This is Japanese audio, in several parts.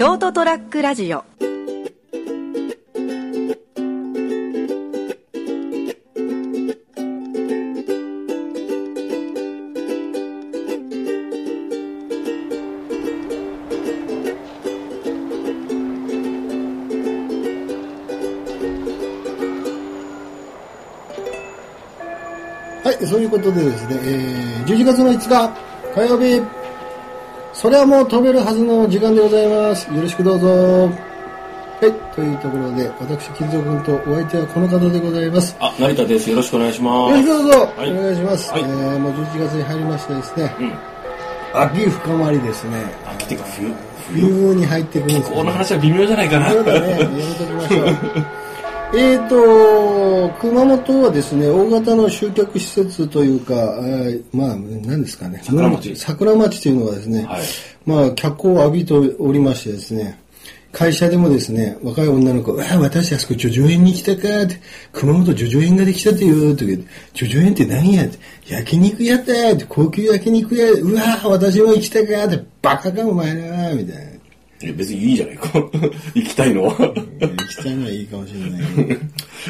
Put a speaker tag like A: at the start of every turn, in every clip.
A: ショートトラックラジオ。
B: はい、そういうことでですね、えー、11月の5日火曜日、それはもう飛べるはずの時間でございます。よろしくどうぞ。はい、というところで、私、金蔵君とお相手はこの方でございます。
C: あ、成田です。よろしくお願いします。
B: よろしくどうぞ、
C: はい
B: お願いします。
C: はい
B: えー、もう11月に入りましてですね、
C: うん。
B: 秋深まりですね。
C: 秋っていうか冬。
B: 冬に入ってくるんです
C: この話は微妙じゃないかな。
B: そうだね、やめときましょう。えーと、熊本はですね、大型の集客施設というか、えーまあ、何ですかね。
C: 桜町
B: 桜町というのがですね、
C: はい
B: まあ、脚光を浴びておりましてですね、会社でもですね、若い女の子、わあ、私あそこ叙々苑に来たかって、熊本叙々苑ができたってよ、とか言って、叙々苑って何や？って、焼肉屋だって、高級焼肉屋、うわあ、私も行きたかって、バカかお前ら、みたいな。
C: いや別にいいじゃないか。行きたいのは。
B: 行きたいのはいいかもしれないけど。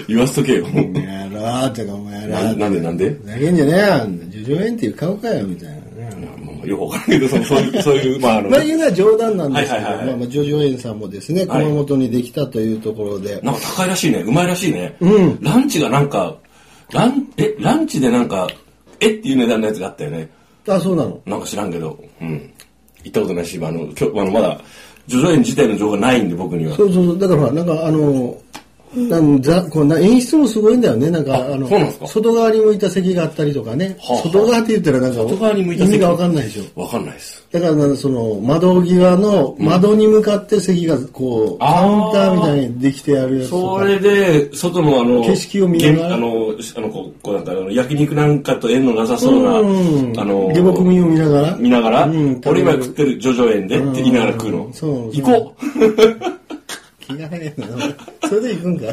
C: 言わしとけよ。
B: お前やろーとかお前やろ
C: ななんでなんで？
B: ふざけんじゃねえよ。叙々苑っていう顔かよ、みたいな
C: よくわかんないけど、そのそういう、そういう、まああの、
B: まあ言うのは冗談なんですけど、まあまあ、叙々苑さんもですね、
C: はい
B: 熊本にできたというところで、
C: なんか高いらしいね。うまいらしいね。
B: うん
C: ランチがなんか、ラン、え、ランチでなんか、えっていう値段のやつがあったよね。
B: あ、そうなの。
C: なんか知らんけど、うん。行ったことないし、あの、今日、あの、まだ、叙々苑自体の情報がないんで、僕には。
B: そうそうそう、だからほら、なんかあの、なんざこうな演出もすごいんだよね。なんか、あの外側に向いた席があったりとかね。
C: はあはあ
B: 外側って言ったらなんか、
C: 外側に向いた席
B: 意味がわかんないでしょ。
C: わかんないです。
B: だからな、その、窓際の、窓に向かって席が、こう、カウンターみたいにできてあるやつ。
C: それで、外のあの、
B: 景色を見ながら
C: あの、あの、こう、こうなんか、焼肉なんかと縁のなさそうな、
B: うん
C: あの、
B: 下僕見を見ながら。
C: 見ながら、
B: うん
C: 俺今食ってる叙々苑でって言いながら食うの。
B: そう
C: 行こう
B: 気が早いな。それで行くんか。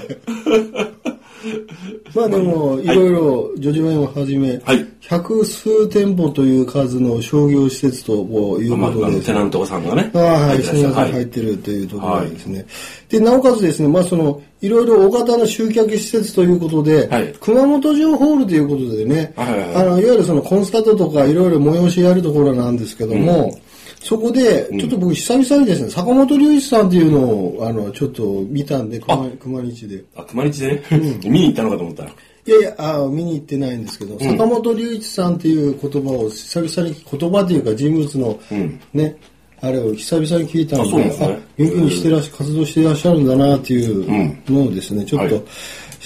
B: まあでも、い。ろいろ、ジョジョ園をはじめ、
C: はい。
B: 百数店舗という数の商業施設ということで。す
C: テナントさんがね。
B: ああはい、
C: 入ってらっしゃる。
B: すみません、入ってるというところですね。で、なおかつですね、まあその、いろいろ大型の集客施設ということで、
C: はい。
B: 熊本城ホールということでね、
C: はいはいはい。
B: あの、いわゆるそのコンサートとかいろいろ催しやるところなんですけども、そこで、ちょっと僕久々にですね、坂本龍一さんっていうのを、あの、ちょっと見たんで、熊熊日で。
C: あ、熊日で？ね、見に行ったのかと思ったら。
B: いやいや、あ見に行ってないんですけど、坂本龍一さんっていう言葉を久々に、言葉というか人物の、
C: ん。
B: ね、あれを久々に聞いたんで、
C: あそうなんですね。
B: 元気にしてらっし活動していらっしゃるんだなっていうのをですね、ちょっと、
C: はい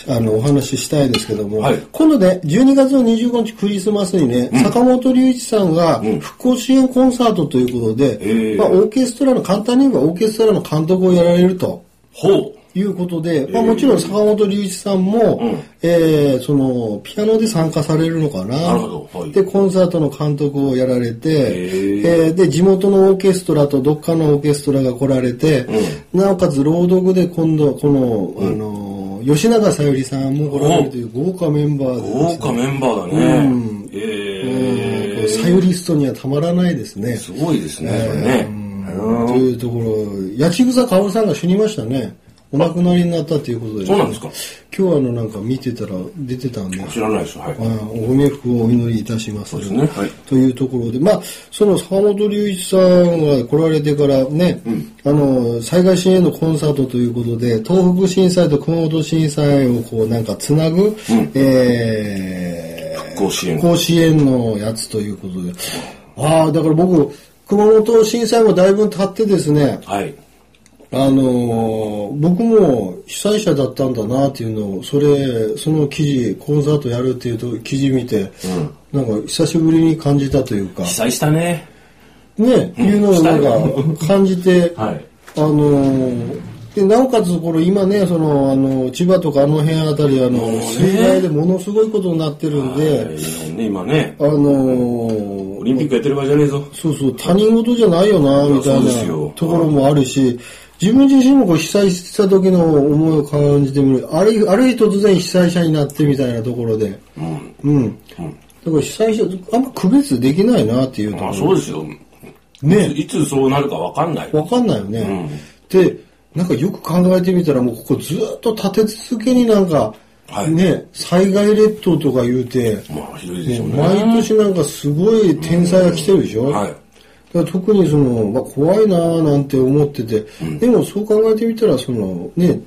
B: あの、お話ししたいんですけども、
C: はい。
B: 今度ね、12月の25日クリスマスにね、坂本龍一さんが復興支援コンサートということで、
C: へえ
B: まあ、オーケストラの、簡単に言えばオーケストラの監督をやられると。
C: ほう。
B: いうことで、まあ、もちろん坂本龍一さんも、
C: うん。
B: えーその、ピアノで参加されるのかな。
C: なるほど。はい。
B: で、コンサートの監督をやられて、
C: ー。
B: えーで、地元のオーケストラとどっかのオーケストラが来られて、なおかつ朗読で今度、この、あの、吉永小百合さんも来られるという豪華メンバーでですね、
C: 豪華メンバーだね。
B: うん
C: え
B: サユリストにはたまらないですね。
C: すごいですね、それね。
B: というところ、八千草薫さんが死にましたね。お亡くなりになったということで、
C: そうなんですか？
B: 今日あのなんか見てたら出てたんで、
C: 知らないですよ。はい。
B: あおご冥福をお祈りいたします。
C: そうですね。はい。
B: というところで、まあ、その坂本龍一さんが来られてからね、あの、災害支援のコンサートということで、東北震災と熊本震災をこうなんかつなぐ、えー、
C: 復興支援。
B: 復興支援のやつということで、ああ、だから僕、熊本震災もだいぶ経ってですね、
C: はい。
B: あのー僕も被災者だったんだなっていうのを、それ、その記事、コンサートやるっていうと記事見て、なんか久しぶりに感じたというか、
C: 被災したね。
B: ね、いうのをなんか感じて、
C: はい。
B: あのーで、なおかつ、これ今ね、その、あの、千葉とかあの辺あたり、あの、
C: ね。
B: 水害でものすごいことになってるんで、
C: はい。ね、今ね、
B: あのー
C: オリンピックやってる場合じゃねえぞ。
B: そうそう、他人事じゃないよな、みたいなところもあるし、自分自身もこう被災した時の思いを感じてみる。あるある日突然被災者になってみたいなところで。
C: うん。
B: うん。だから被災者、あんま区別できないなっていうところ。
C: あそうですよ。
B: ね
C: いつそうなるかわかんない。
B: わかんないよね。で、なんかよく考えてみたら、もうここずっと立て続けになんか、
C: はい
B: ね、災害列島とか言うて、
C: まあ、ひどいでしょうね。
B: 毎年なんかすごい天災が来てるでしょ、
C: はい。
B: 特にその、まあ、怖いなぁなんて思ってて、でもそう考えてみたら、そのね、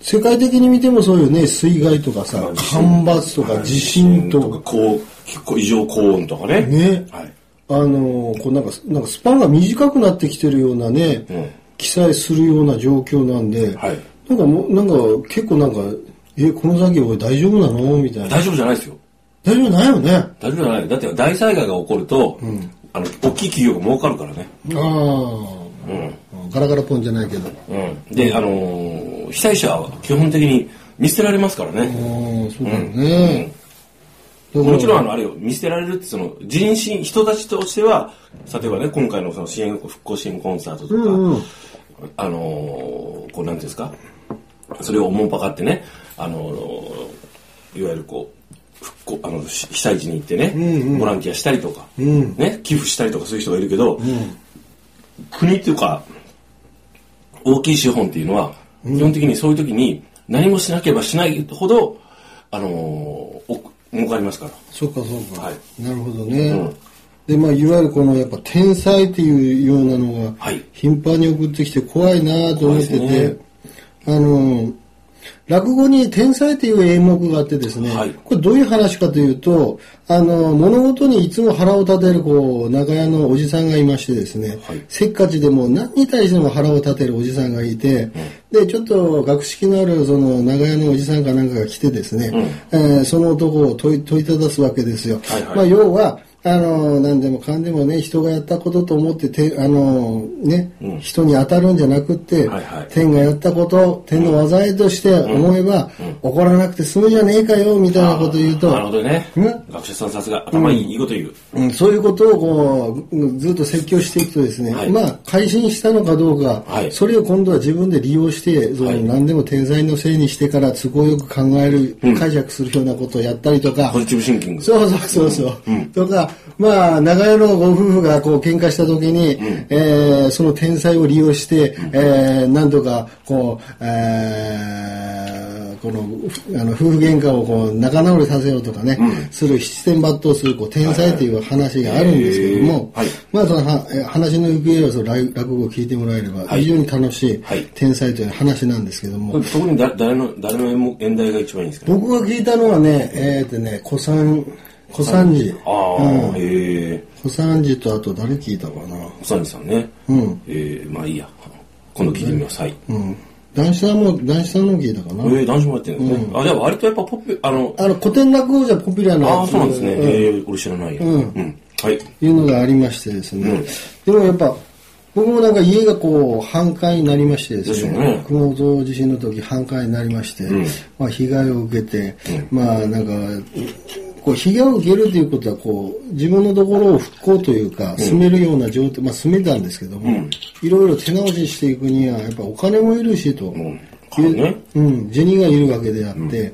B: 世界的に見てもそういうね、水害とかさ、干ばつとか地震とか、
C: 高高異常高温とかね。
B: ね、
C: はい。
B: あのーこうなんか、なんかスパンが短くなってきてるようなね、
C: うん
B: 記載するような状況なんで、
C: はい
B: なんかもう、なんか結構なんか、え、この先俺大丈夫なの？みたいな。
C: 大丈夫じゃないですよ。
B: 大丈夫ないよね。あ
C: 大丈夫じゃない。だって大災害が起こると、あの、大きい企業が儲かるからね。
B: あ、
C: うん。
B: ガラガラポンじゃないけど。
C: うん。で、あのー被災者は基本的に見捨てられますから
B: あ
C: ね。
B: あ、そうだよね。だから
C: もちろん、あの、あれよ、見捨てられるって、その、人心、人たちとしては、例えばね、今回のその支援、復興支援コンサートとか、
B: うんうん
C: あのーこう、なんですか、それをおもんぱかってね、あのーいわゆるこう、復興、あの、し被災地に行ってね、ボランティアしたりとか、
B: ん。
C: ね、寄付したりとかそういう人がいるけど、国っていうか、大きい資本っていうのは、基本的にそういう時に何もしなければしないほど、あのーお儲かりますから。
B: そうかそうか。
C: はい。
B: なるほどね。
C: うん。
B: で、まあ、いわゆるこのやっぱ天才っていうようなのが
C: はい、
B: 頻繁に送ってきて怖いなと思ってて、
C: 怖いね。
B: あの、落語に天才っていう演目があってですね、
C: はい。
B: これどういう話かというと、あの、物事にいつも腹を立てる、こう、長屋のおじさんがいましてですね、
C: はい。
B: せっかちでも何に対しても腹を立てるおじさんがいて、で、ちょっと学識のあるその長屋のおじさんかなんかが来てですね、えーその男を問い問いただすわけですよ。
C: はいはい。
B: まあ、要は、あの、何でもかんでもね、人がやったことと思って、てあの、ね、
C: うん。
B: 人に当たるんじゃなくって、
C: はいはい。
B: 天がやったこと、天の災いとして思えば、怒らなくて済むじゃねえかよ、みたいなこと言うと、
C: なるほどね。
B: うん。
C: 学者さんさすが、頭いい、いいこと言う。
B: うん。そういうことをこうずっと説教していくとですね、
C: はい。
B: まあ改心したのかどうか、
C: はい。
B: それを今度は自分で利用してその
C: はい。
B: 何でも天才のせいにしてから都合よく考える、解釈するようなことをやったりとか、
C: ポジティブシンキング。
B: そうそうそうそう。とか、まあ、長屋のご夫婦がこう喧嘩した時に、えーその天才を利用して、えー何とか、こう、えーこの、あの、夫婦喧嘩をこう、仲直りさせようとかね、する七点抜刀する、こう、天才っていう話があるんですけども、
C: はい。
B: まあ、そのは、え話の行方をその落落語を聞いてもらえれば、
C: はい。
B: 非常に楽しい
C: はい。
B: 天才という話なんですけども、
C: これ特にだ誰の、誰の演題が一番いいんですかね？
B: 僕が聞いたのはね、えーっとね、小三、小三治。
C: ああ、
B: うん
C: へえ。
B: 小三治とあと誰聞いたかな。
C: 小三治さんね。
B: うん。
C: ええ、まあいいや。今度聞いてみます。はい。
B: うん。男子さんも、男子さんの聞いたかな。
C: ええ、男子もやってるんですね。あ、じゃあ割とやっぱポップ、あの、
B: あの、古典落語じゃポピュラーな
C: ああ、そうなんですね。
B: うん
C: ええ、俺知らないや。
B: うん
C: うん。はい。
B: いうのがありましてですね。
C: うん
B: でもやっぱ、僕もなんか家がこう、半壊になりましてですね。
C: ですよね
B: 熊本地震の時半壊になりまして、
C: ん
B: まあ被害を受けて、まあなんか、こう被害を受けるということはこう自分のところを復興というか住めるような状態、まあ住めたんですけども、いろいろ手直ししていくにはやっぱお金もいるしと、
C: うん。金ね。
B: うん、銭がいるわけであって、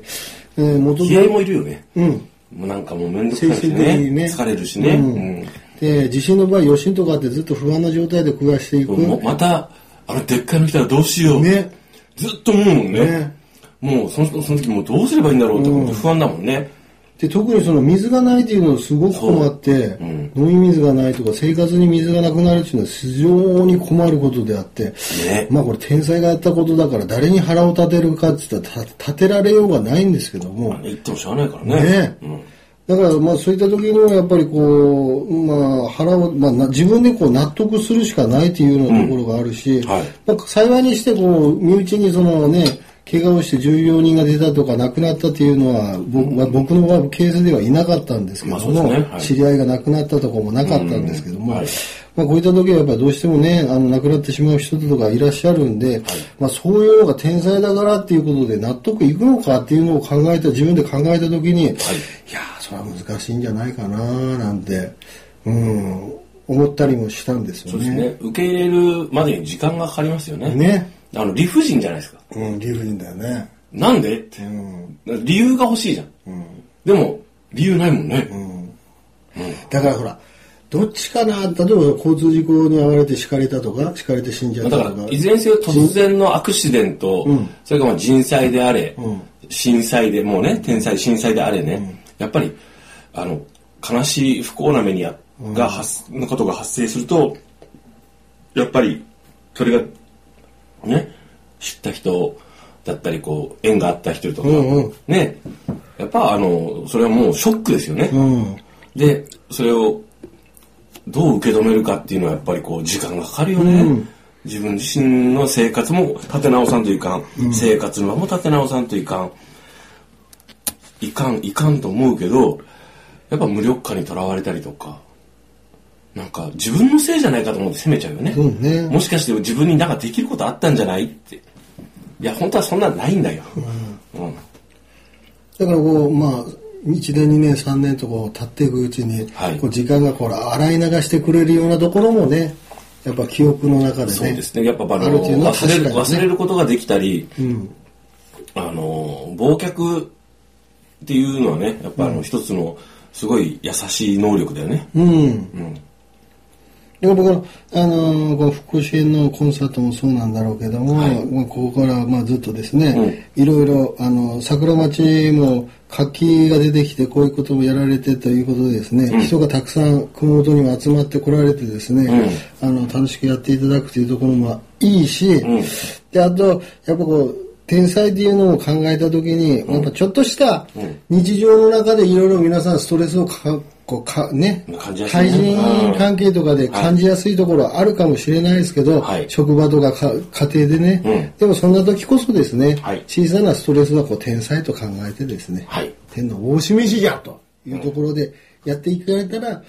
B: えー元
C: 気合もいるよね。
B: うん、
C: もうなんかもうめんどくさいしね。
B: ね
C: 疲れるしね。
B: う
C: うんん。
B: で地震の場合余震とかってずっと不安な状態で暮らしていく、
C: また、あのでっかいの来たらどうしよう。
B: ね
C: ずっと思うもんね。
B: ね
C: もうそのその時もうどうすればいいんだろうって不安だもんね。
B: で特にその水がないっていうのをすごく困って、
C: う。ん。
B: 飲み水がないとか生活に水がなくなるっていうのは非常に困ることであって、
C: ね。
B: まあこれ天才がやったことだから誰に腹を立てるかって言ったらた立てられようがないんですけども、
C: 言ってもしゃあないからね。
B: ね。
C: うん。
B: だからまあそういった時にはやっぱりこう、まあ腹を、まあな自分でこう納得するしかないっていうようなところがあるし、
C: はい。
B: まあ幸いにしてこう、身内にそのね、怪我をして重病人が出たとか亡くなったっていうのは、僕は僕のケースではいなかったんですけども、
C: ねはい
B: 知り合いが亡くなったとかもなかったんですけども、
C: うんはい
B: まあこういった時はやっぱりどうしてもね、あの亡くなってしまう人とかいらっしゃるんで、まあそういうのが天才だからっていうことで納得いくのかっていうのを考えた、自分で考えた時に、い、やーそれは難しいんじゃないかななんて、うん、思ったりもしたんですよね。
C: そうですね。受け入れるまでに時間がかかりますよね。
B: ね。
C: あの、理不尽じゃないですか。
B: うん、理不尽だよね。
C: なんでって。
B: うん、
C: 理由が欲しいじゃん。
B: うん、
C: でも、理由ないもんね。
B: うん。だからほら、どっちかな例えば交通事故に遭われて敷かれたとか、敷かれて死んじゃったとか。
C: だから、いずれにせよ突然のアクシデント、それからまあ人災であれ、震災でもうね、天災、震災であれね、やっぱり、あの、悲しい不幸な目にや、が発、のことが発生すると、やっぱり、それが、ね、知った人だったり、こう、縁があった人とか、ね、やっぱあの、それはもうショックですよね。
B: うん。
C: で、それをどう受け止めるかっていうのはやっぱりこう時間がかかるよね。自分自身の生活も立て直さんといかん。生活の場も立て直さんといかん。いかん、いかんと思うけど、やっぱ無力感にとらわれたりとか、なんか自分のせいじゃないかと思って責めちゃうよね。
B: そうね
C: もしかして自分になんかできることあったんじゃないって。いや、本当はそんなんないんだよ。うん
B: だからこう、まあ、1年、2年、3年とこう経っていくうちに、
C: はい
B: こう時間がこう洗い流してくれるようなところもね、やっぱ記憶の中でね。
C: そうですね。やっぱあの忘れる、
B: ね
C: 忘れることができたり、
B: うん。
C: あの、忘却っていうのはね、やっぱあの、一つのすごい優しい能力だよね。
B: うん。
C: うん。
B: で僕は、あのーこの復興支援のコンサートもそうなんだろうけども、
C: はい。
B: まあここからまあずっとですね、いろいろ、あの、桜町も活気が出てきて、こういうこともやられてということでですね、人がたくさん熊本にも集まってこられてですね、あの、楽しくやっていただくというところもいいし、
C: ん。
B: で、あと、やっぱこう、天才っていうのを考えたときに、やっぱちょっとした日常の中でいろいろ皆さんストレスをかこうかね対人関係とかで感じやすいところはあるかもしれないですけど、
C: はい。
B: 職場とかか家庭でね、
C: うん。
B: でもそんな時こそですね、
C: はい。
B: 小さなストレスはこう天才と考えてですね、
C: はい。
B: 天の大示しじゃというところでやっていかれたら、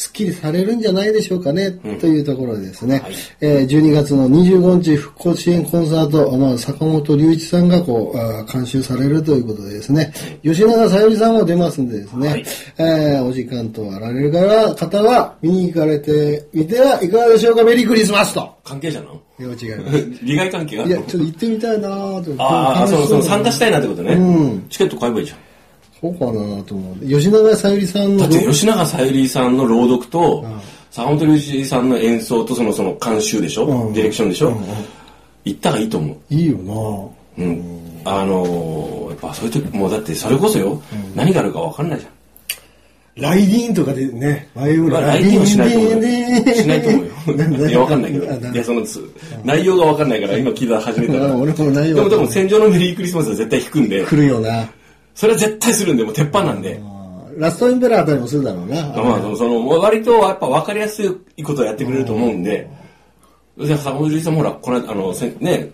B: すっきりされるんじゃないでしょうかね、というところでですね、
C: はい。
B: えー12月の25日復興支援コンサート、まあ、坂本龍一さんがこうあー監修されるということでですね、吉永さゆりさんも出ますんでですね、
C: はい。
B: えーお時間とあられるから方は見に行かれてみてはいかがでしょうか？メリークリスマスと。
C: 関係者なの？
B: いや違います。
C: 利害関係が？あ
B: いやちょっと行ってみたいなーと。
C: ああ、そうそう、参加したいなってことね。
B: うん。
C: チケット買えばいいじゃん。
B: そうかなと思う。吉永さゆりさんの
C: だって吉永小百合さんの朗読と、坂本龍一さんの演奏とそのその監修でしょ、
B: うん。
C: ディレクションでしょ、行ったらいいと思う。
B: いいよな。
C: うん。あのーやっぱそういう時、もうだってそれこそよ、何があるか分かんないじゃん。
B: ライディーンとかでね、前より
C: まあ、来年はしないと思うよ。
B: ね
C: しないと思うよ。いや、わかんないけど。いや、その、つ内容がわかんないから、今聞いた始めたら。
B: あ俺も内容
C: でも多分、戦場のメリークリスマスは絶対弾くんで、
B: 来るよな。
C: それは絶対するんで、もう鉄板なんで。
B: ラストエンペラーあたりもするだろうな。
C: まあ、その、割とやっぱ分かりやすいことをやってくれると思うんで、で坂本龍一さんもほら、この間、あの、せね、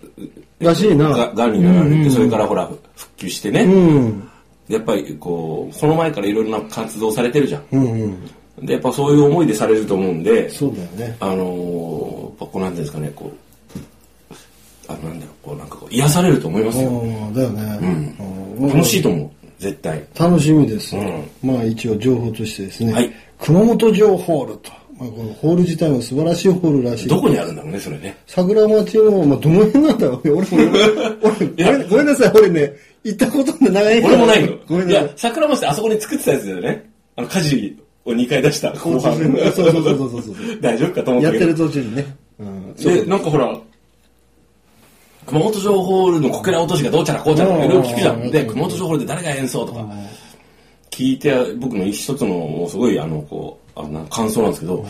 B: らしいな。
C: ががんになられて、それからほら、復旧してね、
B: うん。
C: やっぱりこう、その前からいろいろな活動されてるじゃん。
B: うんうん。
C: で、やっぱそういう思いでされると思うんで、
B: そうだよね。
C: あのー、やっぱこうなんていうんですかね、こう、あのなんだろう、こうなんかこう癒されると思いますよ。
B: うんだよね。うん
C: 楽しいと思う、絶対。
B: 楽しみです。
C: うん
B: まあ一応情報としてですね。
C: はい
B: 熊本城ホールと。まあこのホール自体も素晴らしいホールらしい。
C: どこにあるんだろうね、それね。
B: 桜町の、まあ、どの辺なんだろうね。俺も、俺、ごめんなさい、俺ね、行ったことない
C: 俺もないの。
B: ごめんなさい。、
C: いや桜町ってあそこに作ってたやつだよね。あの、火事を2回出した後半。
B: そうそうそうそうそうそう。
C: 大丈夫かと思ったけど
B: やってる。途中にね。うん。
C: で、なんかほら、熊本城ホールのこけら落としがどうちゃらこうちゃらとかいろいろ聞くじゃん。で、熊本城ホールで誰が演奏とか聞いて、僕の一つのもうすごいあの、こう、あの感想なんですけど、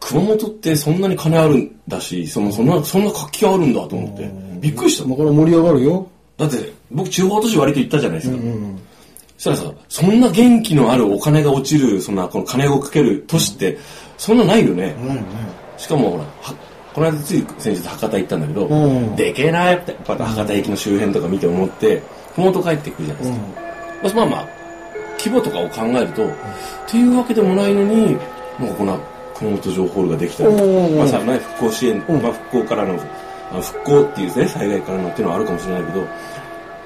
C: 熊本ってそんなに金あるんだし、そのそんな、そんな活気があるんだと思って、びっくりした。
B: まあ、これ盛り上がるよ。
C: だって、僕地方都市割と行ったじゃないですか。そしたらさ、そんな元気のあるお金が落ちる、そんな、この金をかける都市って、そんなないよね。しかもほら、はこの間つい先日博多行ったんだけど、
B: うん
C: でけえなやっぱ博多駅の周辺とか見て思って、熊本帰ってくるじゃないですか。まあまあまあ、規模とかを考えると、っていうわけでもないのに、なんかこんな熊本城ホールができたり、
B: うん
C: まあさ、ね、復興支援、まあ復興からの、あの復興っていうね、災害からのっていうのはあるかもしれないけど、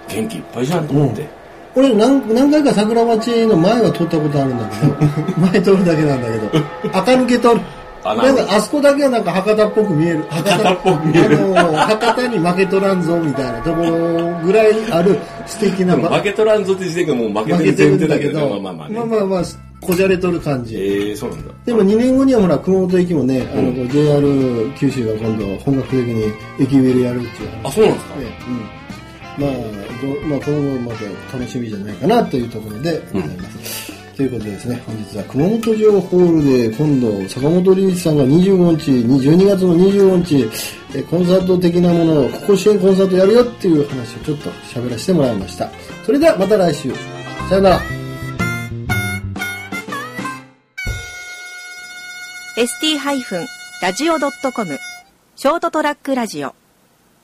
C: 元気いっぱいじゃんと思って。
B: 俺何何回か桜町の前は通ったことあるんだけど、前通るだけなんだけど、垢抜けとる。
C: あ
B: なんかあそこだけはなんか博多っぽく見える。
C: 博多っぽく見える
B: あの、博多に負けとらんぞみたいなところぐらいある素敵な場
C: 負けとらんぞって時点がもう負けてる前提
B: だけど
C: まあまあまあね。
B: まあまあまあこじゃれとる感じ。
C: ええそうなんだ。
B: でも2年後にはほら、熊本駅もね、あの、JR 九州が今度本格的に駅ビルやるっていう話
C: あ、そうなんですか、
B: で、うん。まあ、どまあ、今後また楽しみじゃないかなというところでございます。ということでですね、本日は熊本城ホールで今度、坂本龍一さんが25日、12月の25日、えコンサート的なものを、ここ支援コンサートやるよっていう話をちょっと喋らせてもらいました。それではまた来週。さよなら。
A: ST-radio.com ショートトラックラジオ